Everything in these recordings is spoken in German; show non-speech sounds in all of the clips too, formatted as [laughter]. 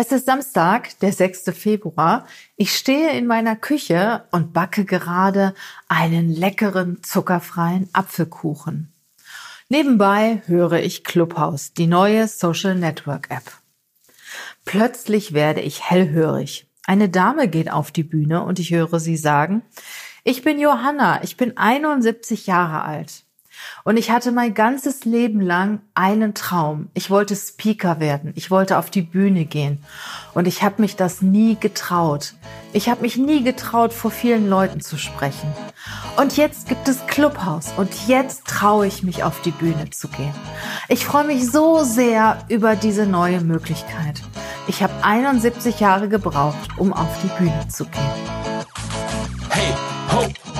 Es ist Samstag, der 6. Februar. Ich stehe in meiner Küche und backe gerade einen leckeren, zuckerfreien Apfelkuchen. Nebenbei höre ich Clubhouse, die neue Social Network App. Plötzlich werde ich hellhörig. Eine Dame geht auf die Bühne und ich höre sie sagen, ich bin Johanna, ich bin 71 Jahre alt. Und ich hatte mein ganzes Leben lang einen Traum. Ich wollte Speaker werden. Ich wollte auf die Bühne gehen. Und ich habe mich das nie getraut. Ich habe mich nie getraut, vor vielen Leuten zu sprechen. Und jetzt gibt es Clubhouse. Und jetzt traue ich mich, auf die Bühne zu gehen. Ich freue mich so sehr über diese neue Möglichkeit. Ich habe 71 Jahre gebraucht, um auf die Bühne zu gehen.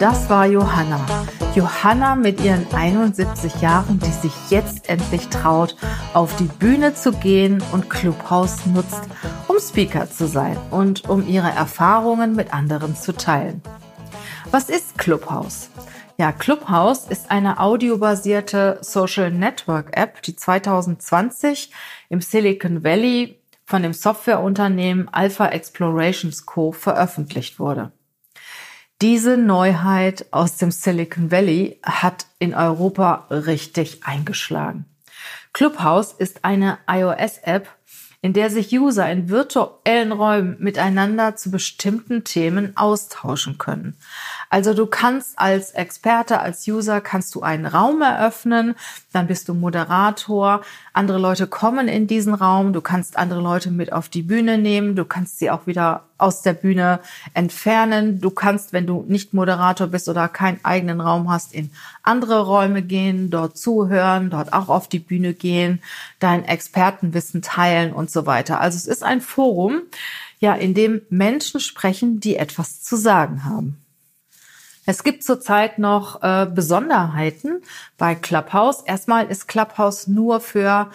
Das war Johanna. Johanna mit ihren 71 Jahren, die sich jetzt endlich traut, auf die Bühne zu gehen und Clubhouse nutzt, um Speaker zu sein und um ihre Erfahrungen mit anderen zu teilen. Was ist Clubhouse? Ja, Clubhouse ist eine audiobasierte Social Network App, die 2020 im Silicon Valley von dem Softwareunternehmen Alpha Explorations Co. veröffentlicht wurde. Diese Neuheit aus dem Silicon Valley hat in Europa richtig eingeschlagen. Clubhouse ist eine iOS-App, in der sich User in virtuellen Räumen miteinander zu bestimmten Themen austauschen können. Also du kannst als Experte, als User, kannst du einen Raum eröffnen, dann bist du Moderator, andere Leute kommen in diesen Raum, du kannst andere Leute mit auf die Bühne nehmen, du kannst sie auch wieder aus der Bühne entfernen, du kannst, wenn du nicht Moderator bist oder keinen eigenen Raum hast, in andere Räume gehen, dort zuhören, dort auch auf die Bühne gehen, dein Expertenwissen teilen und so weiter. Also es ist ein Forum, ja, in dem Menschen sprechen, die etwas zu sagen haben. Es gibt zurzeit noch äh, Besonderheiten bei Clubhouse. Erstmal ist Clubhouse nur für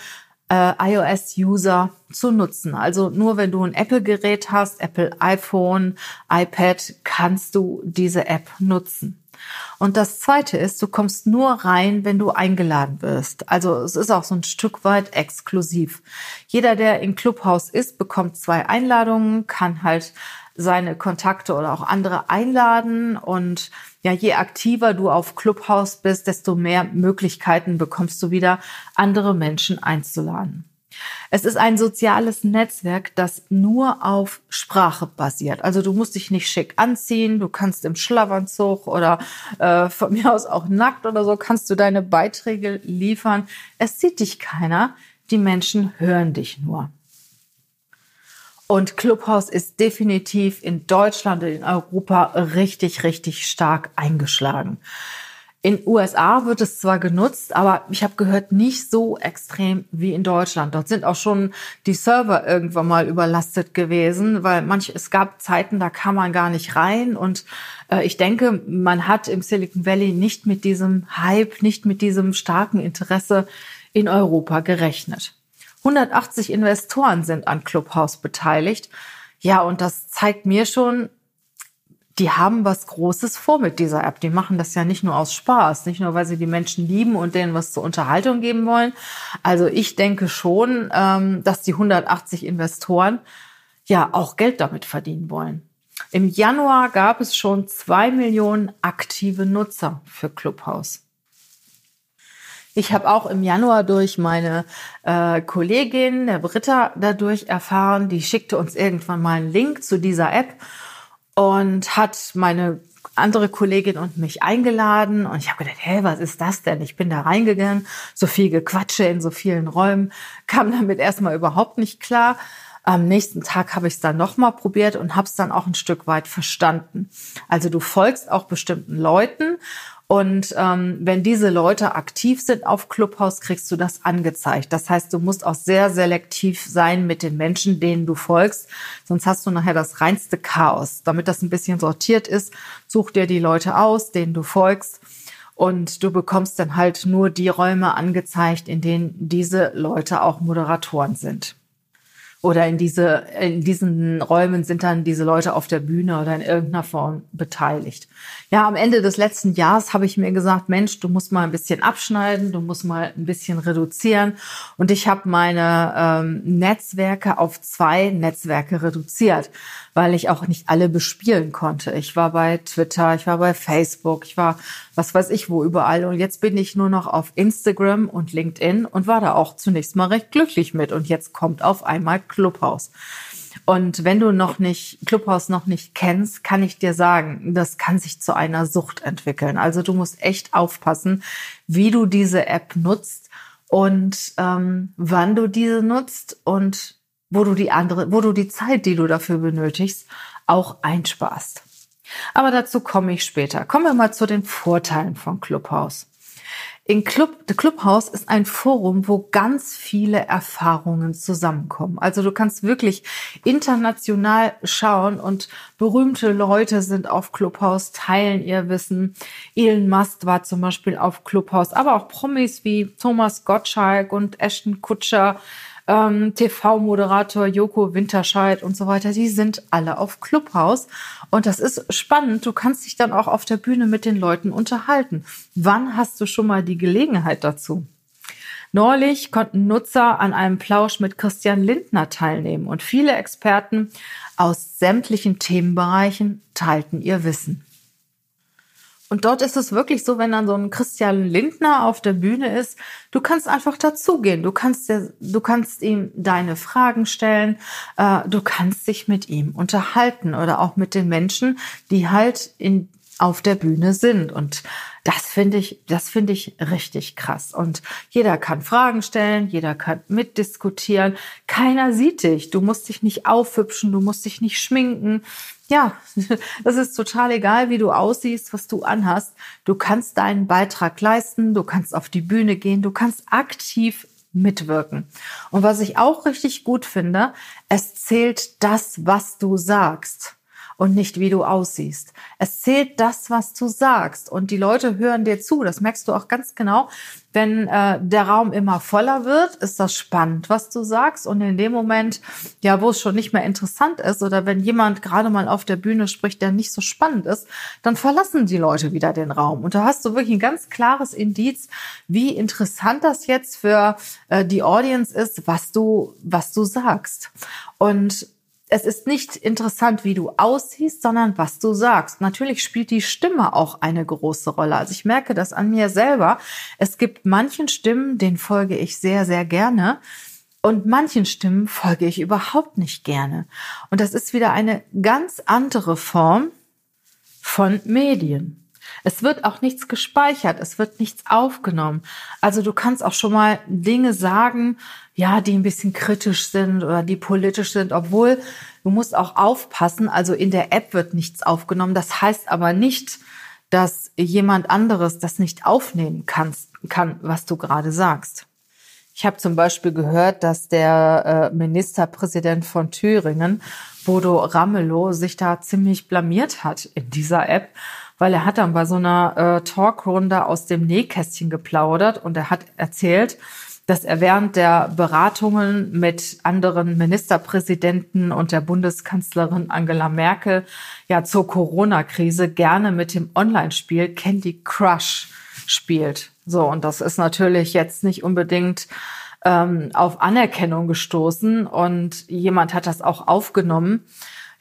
äh, iOS-User zu nutzen. Also nur wenn du ein Apple-Gerät hast, Apple iPhone, iPad, kannst du diese App nutzen. Und das Zweite ist, du kommst nur rein, wenn du eingeladen wirst. Also es ist auch so ein Stück weit exklusiv. Jeder, der in Clubhouse ist, bekommt zwei Einladungen, kann halt seine Kontakte oder auch andere einladen. Und ja, je aktiver du auf Clubhouse bist, desto mehr Möglichkeiten bekommst du wieder, andere Menschen einzuladen. Es ist ein soziales Netzwerk, das nur auf Sprache basiert. Also du musst dich nicht schick anziehen, du kannst im Schlafanzug oder äh, von mir aus auch nackt oder so, kannst du deine Beiträge liefern. Es sieht dich keiner, die Menschen hören dich nur. Und Clubhouse ist definitiv in Deutschland und in Europa richtig, richtig stark eingeschlagen. In USA wird es zwar genutzt, aber ich habe gehört, nicht so extrem wie in Deutschland. Dort sind auch schon die Server irgendwann mal überlastet gewesen, weil manch, es gab Zeiten, da kam man gar nicht rein. Und äh, ich denke, man hat im Silicon Valley nicht mit diesem Hype, nicht mit diesem starken Interesse in Europa gerechnet. 180 Investoren sind an Clubhouse beteiligt. Ja, und das zeigt mir schon, die haben was Großes vor mit dieser App. Die machen das ja nicht nur aus Spaß, nicht nur, weil sie die Menschen lieben und denen was zur Unterhaltung geben wollen. Also ich denke schon, ähm, dass die 180 Investoren ja auch Geld damit verdienen wollen. Im Januar gab es schon zwei Millionen aktive Nutzer für Clubhouse. Ich habe auch im Januar durch meine äh, Kollegin, der Britta, dadurch erfahren, die schickte uns irgendwann mal einen Link zu dieser App und hat meine andere Kollegin und mich eingeladen und ich habe gedacht, hey, was ist das denn? Ich bin da reingegangen, so viel Gequatsche in so vielen Räumen, kam damit erstmal überhaupt nicht klar. Am nächsten Tag habe ich es dann nochmal probiert und habe es dann auch ein Stück weit verstanden. Also du folgst auch bestimmten Leuten und ähm, wenn diese Leute aktiv sind auf Clubhouse, kriegst du das angezeigt. Das heißt, du musst auch sehr selektiv sein mit den Menschen, denen du folgst. Sonst hast du nachher das reinste Chaos. Damit das ein bisschen sortiert ist, such dir die Leute aus, denen du folgst. Und du bekommst dann halt nur die Räume angezeigt, in denen diese Leute auch Moderatoren sind oder in diese, in diesen Räumen sind dann diese Leute auf der Bühne oder in irgendeiner Form beteiligt. Ja, am Ende des letzten Jahres habe ich mir gesagt, Mensch, du musst mal ein bisschen abschneiden, du musst mal ein bisschen reduzieren. Und ich habe meine ähm, Netzwerke auf zwei Netzwerke reduziert, weil ich auch nicht alle bespielen konnte. Ich war bei Twitter, ich war bei Facebook, ich war was weiß ich wo überall. Und jetzt bin ich nur noch auf Instagram und LinkedIn und war da auch zunächst mal recht glücklich mit. Und jetzt kommt auf einmal Clubhouse. Und wenn du noch nicht Clubhouse noch nicht kennst, kann ich dir sagen, das kann sich zu einer Sucht entwickeln. Also du musst echt aufpassen, wie du diese App nutzt und ähm, wann du diese nutzt und wo du die andere, wo du die Zeit, die du dafür benötigst, auch einsparst. Aber dazu komme ich später. Kommen wir mal zu den Vorteilen von Clubhouse. In Club, Clubhouse ist ein Forum, wo ganz viele Erfahrungen zusammenkommen. Also du kannst wirklich international schauen und berühmte Leute sind auf Clubhouse, teilen ihr Wissen. Elon Musk war zum Beispiel auf Clubhouse, aber auch Promis wie Thomas Gottschalk und Ashton Kutscher ähm, TV-Moderator Joko Winterscheid und so weiter, die sind alle auf Clubhouse. Und das ist spannend. Du kannst dich dann auch auf der Bühne mit den Leuten unterhalten. Wann hast du schon mal die Gelegenheit dazu? Neulich konnten Nutzer an einem Plausch mit Christian Lindner teilnehmen und viele Experten aus sämtlichen Themenbereichen teilten ihr Wissen. Und dort ist es wirklich so, wenn dann so ein Christian Lindner auf der Bühne ist, du kannst einfach dazugehen. Du kannst, du kannst ihm deine Fragen stellen, äh, du kannst dich mit ihm unterhalten oder auch mit den Menschen, die halt in, auf der Bühne sind. Und das finde ich, das finde ich richtig krass. Und jeder kann Fragen stellen, jeder kann mitdiskutieren. Keiner sieht dich. Du musst dich nicht aufhübschen, du musst dich nicht schminken ja, [laughs] das ist total egal, wie du aussiehst, was du anhast. Du kannst deinen Beitrag leisten, du kannst auf die Bühne gehen, du kannst aktiv mitwirken. Und was ich auch richtig gut finde, es zählt das, was du sagst und nicht wie du aussiehst. Es zählt das, was du sagst und die Leute hören dir zu. Das merkst du auch ganz genau. Wenn äh, der Raum immer voller wird, ist das spannend, was du sagst. Und in dem Moment, ja, wo es schon nicht mehr interessant ist oder wenn jemand gerade mal auf der Bühne spricht, der nicht so spannend ist, dann verlassen die Leute wieder den Raum. Und da hast du wirklich ein ganz klares Indiz, wie interessant das jetzt für äh, die Audience ist, was du, was du sagst. Und es ist nicht interessant, wie du aussiehst, sondern was du sagst. Natürlich spielt die Stimme auch eine große Rolle. Also ich merke das an mir selber. Es gibt manchen Stimmen, denen folge ich sehr, sehr gerne. Und manchen Stimmen folge ich überhaupt nicht gerne. Und das ist wieder eine ganz andere Form von Medien. Es wird auch nichts gespeichert, es wird nichts aufgenommen. Also du kannst auch schon mal Dinge sagen, ja, die ein bisschen kritisch sind oder die politisch sind, obwohl du musst auch aufpassen, also in der App wird nichts aufgenommen. Das heißt aber nicht, dass jemand anderes das nicht aufnehmen kann, kann was du gerade sagst. Ich habe zum Beispiel gehört, dass der äh, Ministerpräsident von Thüringen, Bodo Ramelow, sich da ziemlich blamiert hat in dieser App weil er hat dann bei so einer äh, Talkrunde aus dem Nähkästchen geplaudert und er hat erzählt, dass er während der Beratungen mit anderen Ministerpräsidenten und der Bundeskanzlerin Angela Merkel ja zur Corona-Krise gerne mit dem Online-Spiel Candy Crush spielt. So, und das ist natürlich jetzt nicht unbedingt ähm, auf Anerkennung gestoßen und jemand hat das auch aufgenommen.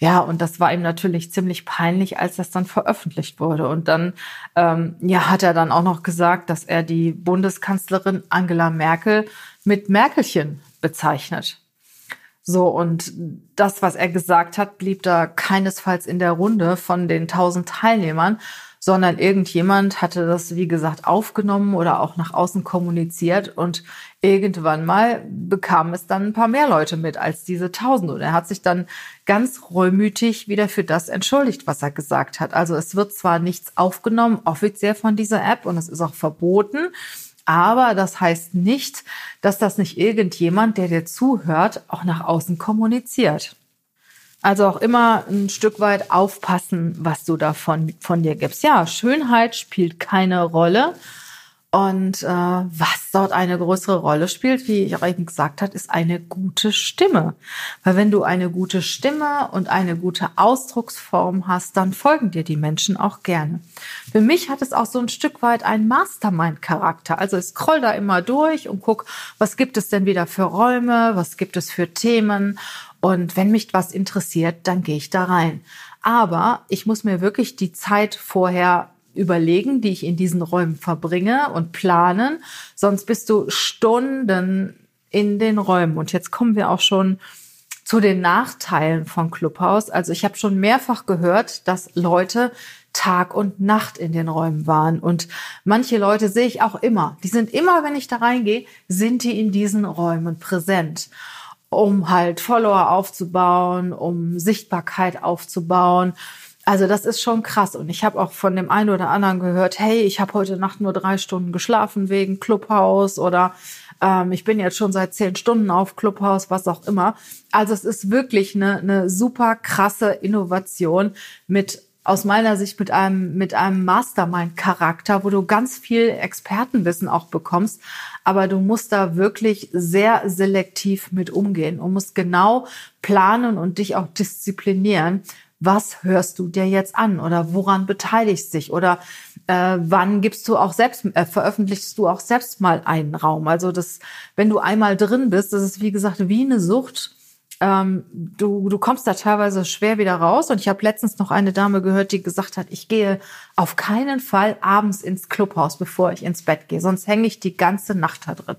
Ja, und das war ihm natürlich ziemlich peinlich, als das dann veröffentlicht wurde. Und dann ähm, ja, hat er dann auch noch gesagt, dass er die Bundeskanzlerin Angela Merkel mit Merkelchen bezeichnet. So, und das, was er gesagt hat, blieb da keinesfalls in der Runde von den tausend Teilnehmern, sondern irgendjemand hatte das, wie gesagt, aufgenommen oder auch nach außen kommuniziert und irgendwann mal bekam es dann ein paar mehr Leute mit als diese tausend. Und er hat sich dann ganz reumütig wieder für das entschuldigt, was er gesagt hat. Also es wird zwar nichts aufgenommen offiziell von dieser App und es ist auch verboten, aber das heißt nicht, dass das nicht irgendjemand, der dir zuhört, auch nach außen kommuniziert. Also auch immer ein Stück weit aufpassen, was du davon von dir gibst. Ja, Schönheit spielt keine Rolle. Und äh, was dort eine größere Rolle spielt, wie ich auch eben gesagt habe, ist eine gute Stimme. Weil wenn du eine gute Stimme und eine gute Ausdrucksform hast, dann folgen dir die Menschen auch gerne. Für mich hat es auch so ein Stück weit einen Mastermind-Charakter. Also ich scroll da immer durch und guck, was gibt es denn wieder für Räume, was gibt es für Themen. Und wenn mich was interessiert, dann gehe ich da rein. Aber ich muss mir wirklich die Zeit vorher überlegen, die ich in diesen Räumen verbringe und planen. Sonst bist du Stunden in den Räumen. Und jetzt kommen wir auch schon zu den Nachteilen von Clubhouse. Also ich habe schon mehrfach gehört, dass Leute Tag und Nacht in den Räumen waren. Und manche Leute sehe ich auch immer. Die sind immer, wenn ich da reingehe, sind die in diesen Räumen präsent, um halt Follower aufzubauen, um Sichtbarkeit aufzubauen. Also das ist schon krass. Und ich habe auch von dem einen oder anderen gehört, hey, ich habe heute Nacht nur drei Stunden geschlafen wegen Clubhouse oder ähm, ich bin jetzt schon seit zehn Stunden auf Clubhouse, was auch immer. Also es ist wirklich eine, eine super krasse Innovation mit aus meiner Sicht mit einem, mit einem Mastermind-Charakter, wo du ganz viel Expertenwissen auch bekommst. Aber du musst da wirklich sehr selektiv mit umgehen und musst genau planen und dich auch disziplinieren, was hörst du dir jetzt an oder woran beteiligst dich oder äh, wann gibst du auch selbst, äh, veröffentlichst du auch selbst mal einen Raum. Also das, wenn du einmal drin bist, das ist wie gesagt wie eine Sucht. Ähm, du, du kommst da teilweise schwer wieder raus. Und ich habe letztens noch eine Dame gehört, die gesagt hat, ich gehe auf keinen Fall abends ins Clubhaus, bevor ich ins Bett gehe. Sonst hänge ich die ganze Nacht da drin.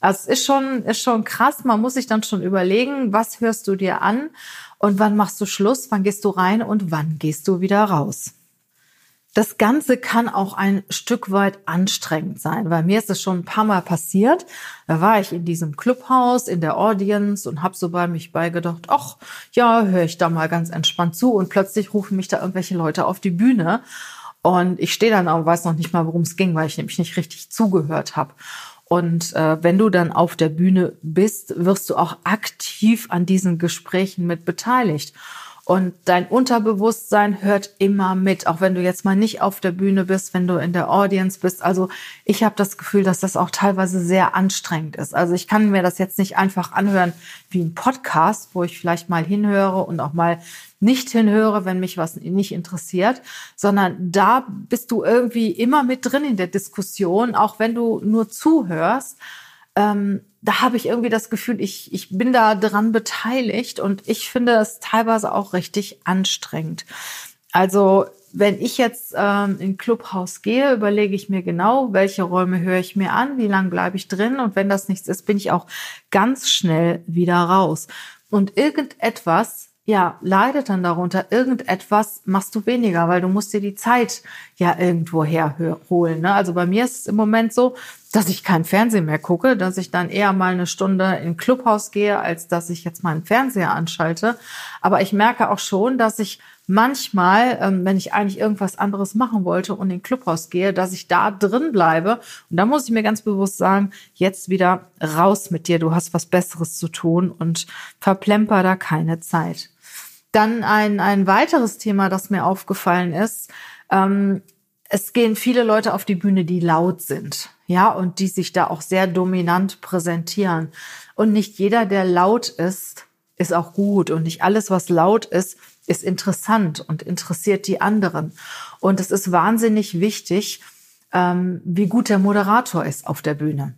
Also es ist schon, ist schon krass. Man muss sich dann schon überlegen, was hörst du dir an? Und wann machst du Schluss? Wann gehst du rein und wann gehst du wieder raus? Das Ganze kann auch ein Stück weit anstrengend sein, weil mir ist es schon ein paar Mal passiert. Da war ich in diesem Clubhaus, in der Audience und habe so bei mich beigedacht, ach ja, höre ich da mal ganz entspannt zu und plötzlich rufen mich da irgendwelche Leute auf die Bühne und ich stehe dann und weiß noch nicht mal, worum es ging, weil ich nämlich nicht richtig zugehört habe. Und äh, wenn du dann auf der Bühne bist, wirst du auch aktiv an diesen Gesprächen mit beteiligt. Und dein Unterbewusstsein hört immer mit, auch wenn du jetzt mal nicht auf der Bühne bist, wenn du in der Audience bist. Also ich habe das Gefühl, dass das auch teilweise sehr anstrengend ist. Also ich kann mir das jetzt nicht einfach anhören wie ein Podcast, wo ich vielleicht mal hinhöre und auch mal nicht hinhöre, wenn mich was nicht interessiert, sondern da bist du irgendwie immer mit drin in der Diskussion, auch wenn du nur zuhörst. Ähm, da habe ich irgendwie das Gefühl, ich, ich bin da dran beteiligt und ich finde es teilweise auch richtig anstrengend. Also wenn ich jetzt ähm, in Clubhaus gehe, überlege ich mir genau, welche Räume höre ich mir an, wie lange bleibe ich drin und wenn das nichts ist, bin ich auch ganz schnell wieder raus. Und irgendetwas ja, leidet dann darunter. Irgendetwas machst du weniger, weil du musst dir die Zeit ja irgendwo herholen. Ne? Also bei mir ist es im Moment so, dass ich kein Fernsehen mehr gucke, dass ich dann eher mal eine Stunde in Clubhaus gehe, als dass ich jetzt meinen Fernseher anschalte. Aber ich merke auch schon, dass ich manchmal, ähm, wenn ich eigentlich irgendwas anderes machen wollte und in Clubhaus gehe, dass ich da drin bleibe. Und da muss ich mir ganz bewusst sagen, jetzt wieder raus mit dir. Du hast was Besseres zu tun und verplemper da keine Zeit. Dann ein, ein weiteres Thema, das mir aufgefallen ist. Ähm, es gehen viele Leute auf die Bühne, die laut sind, ja, und die sich da auch sehr dominant präsentieren. Und nicht jeder, der laut ist, ist auch gut. Und nicht alles, was laut ist, ist interessant und interessiert die anderen. Und es ist wahnsinnig wichtig, ähm, wie gut der Moderator ist auf der Bühne.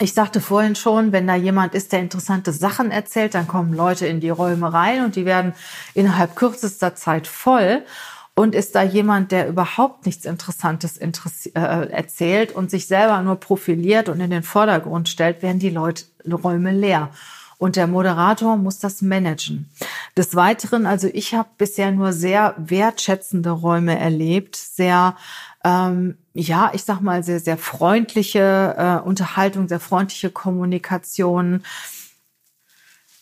Ich sagte vorhin schon, wenn da jemand ist, der interessante Sachen erzählt, dann kommen Leute in die Räume rein und die werden innerhalb kürzester Zeit voll. Und ist da jemand, der überhaupt nichts Interessantes äh, erzählt und sich selber nur profiliert und in den Vordergrund stellt, werden die Leute Räume leer. und der Moderator muss das managen. Des Weiteren, also ich habe bisher nur sehr wertschätzende Räume erlebt, sehr ähm, ja, ich sag mal sehr sehr freundliche äh, Unterhaltung, sehr freundliche Kommunikation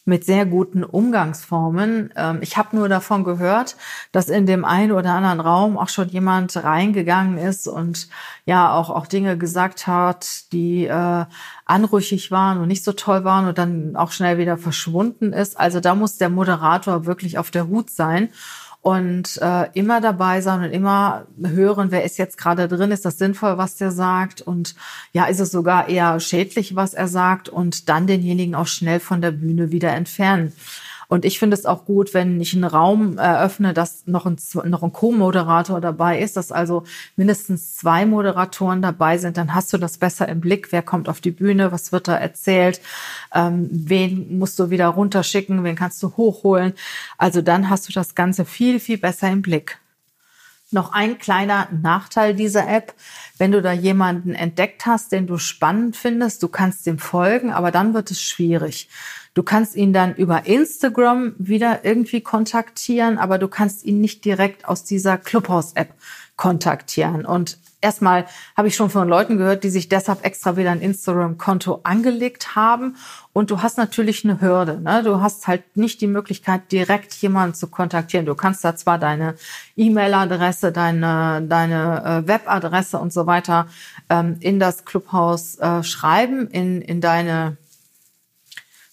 mit sehr guten Umgangsformen. Ähm, ich habe nur davon gehört, dass in dem einen oder anderen Raum auch schon jemand reingegangen ist und ja auch auch Dinge gesagt hat, die äh, anrüchig waren und nicht so toll waren und dann auch schnell wieder verschwunden ist. Also da muss der Moderator wirklich auf der Hut sein und äh, immer dabei sein und immer hören, wer ist jetzt gerade drin, ist das sinnvoll, was der sagt? Und ja, ist es sogar eher schädlich, was er sagt? Und dann denjenigen auch schnell von der Bühne wieder entfernen. Und ich finde es auch gut, wenn ich einen Raum eröffne, dass noch ein, noch ein Co-Moderator dabei ist, dass also mindestens zwei Moderatoren dabei sind. Dann hast du das besser im Blick. Wer kommt auf die Bühne? Was wird da erzählt? Ähm, wen musst du wieder runterschicken? Wen kannst du hochholen? Also dann hast du das Ganze viel, viel besser im Blick. Noch ein kleiner Nachteil dieser App. Wenn du da jemanden entdeckt hast, den du spannend findest, du kannst dem folgen, aber dann wird es schwierig. Du kannst ihn dann über Instagram wieder irgendwie kontaktieren, aber du kannst ihn nicht direkt aus dieser Clubhouse-App kontaktieren. Und erstmal habe ich schon von Leuten gehört, die sich deshalb extra wieder ein Instagram-Konto angelegt haben. Und du hast natürlich eine Hürde. Ne? Du hast halt nicht die Möglichkeit, direkt jemanden zu kontaktieren. Du kannst da zwar deine E-Mail-Adresse, deine, deine äh, Webadresse und so weiter ähm, in das Clubhouse äh, schreiben, in, in deine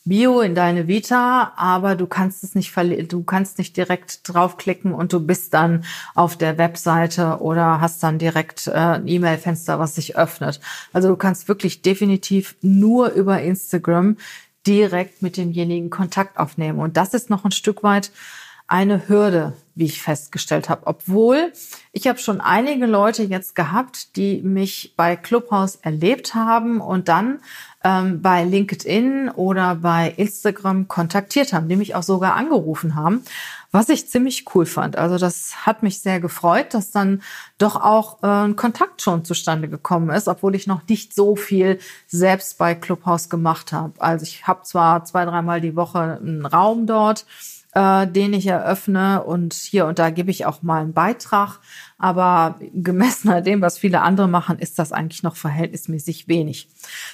Bio in deine Vita, aber du kannst es nicht du kannst nicht direkt draufklicken und du bist dann auf der Webseite oder hast dann direkt äh, ein E-Mail-Fenster, was sich öffnet. Also du kannst wirklich definitiv nur über Instagram direkt mit demjenigen Kontakt aufnehmen und das ist noch ein Stück weit eine Hürde, wie ich festgestellt habe. Obwohl ich habe schon einige Leute jetzt gehabt, die mich bei Clubhouse erlebt haben und dann ähm, bei LinkedIn oder bei Instagram kontaktiert haben, die mich auch sogar angerufen haben, was ich ziemlich cool fand. Also das hat mich sehr gefreut, dass dann doch auch äh, ein Kontakt schon zustande gekommen ist, obwohl ich noch nicht so viel selbst bei Clubhouse gemacht habe. Also ich habe zwar zwei, dreimal die Woche einen Raum dort, äh, den ich eröffne und hier und da gebe ich auch mal einen Beitrag. Aber gemessen an dem, was viele andere machen, ist das eigentlich noch verhältnismäßig wenig.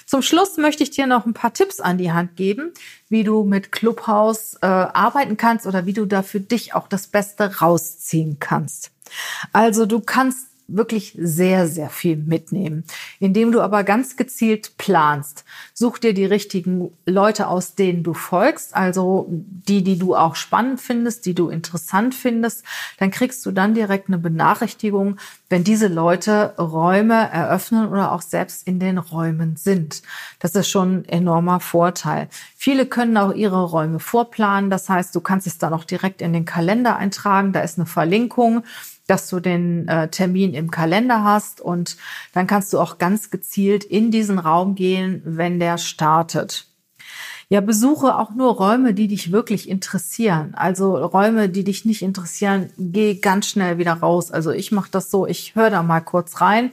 Zum Schluss möchte ich dir noch ein paar Tipps an die Hand geben, wie du mit Clubhouse äh, arbeiten kannst oder wie du da für dich auch das Beste rausziehen kannst. Also du kannst wirklich sehr, sehr viel mitnehmen, indem du aber ganz gezielt planst. Such dir die richtigen Leute aus, denen du folgst, also die, die du auch spannend findest, die du interessant findest. Dann kriegst du dann direkt eine Benachrichtigung, wenn diese Leute Räume eröffnen oder auch selbst in den Räumen sind. Das ist schon ein enormer Vorteil. Viele können auch ihre Räume vorplanen. Das heißt, du kannst es dann auch direkt in den Kalender eintragen. Da ist eine Verlinkung dass du den äh, Termin im Kalender hast und dann kannst du auch ganz gezielt in diesen Raum gehen, wenn der startet. Ja, besuche auch nur Räume, die dich wirklich interessieren. Also Räume, die dich nicht interessieren, geh ganz schnell wieder raus. Also ich mache das so, ich höre da mal kurz rein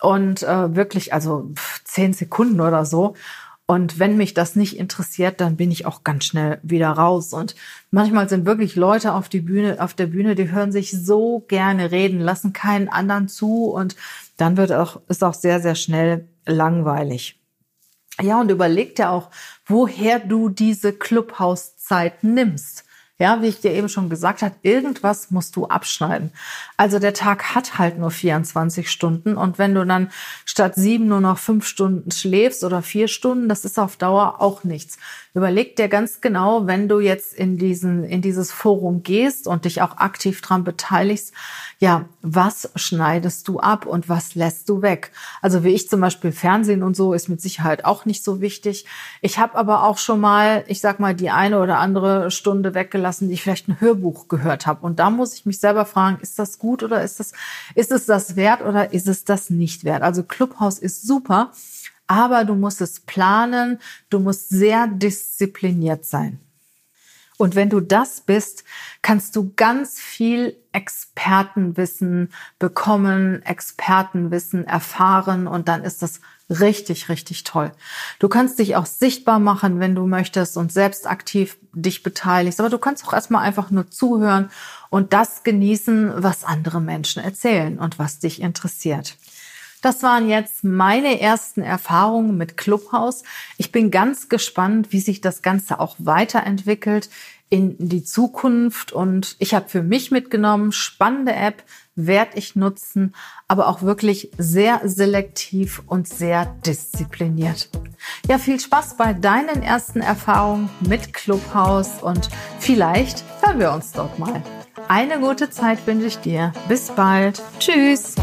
und äh, wirklich, also zehn Sekunden oder so und wenn mich das nicht interessiert, dann bin ich auch ganz schnell wieder raus. Und manchmal sind wirklich Leute auf die Bühne, auf der Bühne, die hören sich so gerne reden, lassen keinen anderen zu und dann wird auch, ist auch sehr, sehr schnell langweilig. Ja, und überleg dir auch, woher du diese Clubhouse-Zeit nimmst. Ja, wie ich dir eben schon gesagt habe, irgendwas musst du abschneiden. Also der Tag hat halt nur 24 Stunden und wenn du dann statt sieben nur noch fünf Stunden schläfst oder vier Stunden, das ist auf Dauer auch nichts. Überleg dir ganz genau, wenn du jetzt in diesen, in dieses Forum gehst und dich auch aktiv dran beteiligst, ja, was schneidest du ab und was lässt du weg? Also wie ich zum Beispiel Fernsehen und so ist mit Sicherheit auch nicht so wichtig. Ich habe aber auch schon mal, ich sag mal, die eine oder andere Stunde weggelassen, die ich vielleicht ein Hörbuch gehört habe. Und da muss ich mich selber fragen, ist das gut oder ist das, ist es das wert oder ist es das nicht wert? Also Clubhouse ist super aber du musst es planen, du musst sehr diszipliniert sein. Und wenn du das bist, kannst du ganz viel Expertenwissen bekommen, Expertenwissen erfahren und dann ist das richtig, richtig toll. Du kannst dich auch sichtbar machen, wenn du möchtest und selbst aktiv dich beteiligst, aber du kannst auch erstmal einfach nur zuhören und das genießen, was andere Menschen erzählen und was dich interessiert. Das waren jetzt meine ersten Erfahrungen mit Clubhouse. Ich bin ganz gespannt, wie sich das Ganze auch weiterentwickelt in die Zukunft. Und ich habe für mich mitgenommen, spannende App werde ich nutzen, aber auch wirklich sehr selektiv und sehr diszipliniert. Ja, viel Spaß bei deinen ersten Erfahrungen mit Clubhouse und vielleicht hören wir uns dort mal. Eine gute Zeit wünsche ich dir. Bis bald. Tschüss.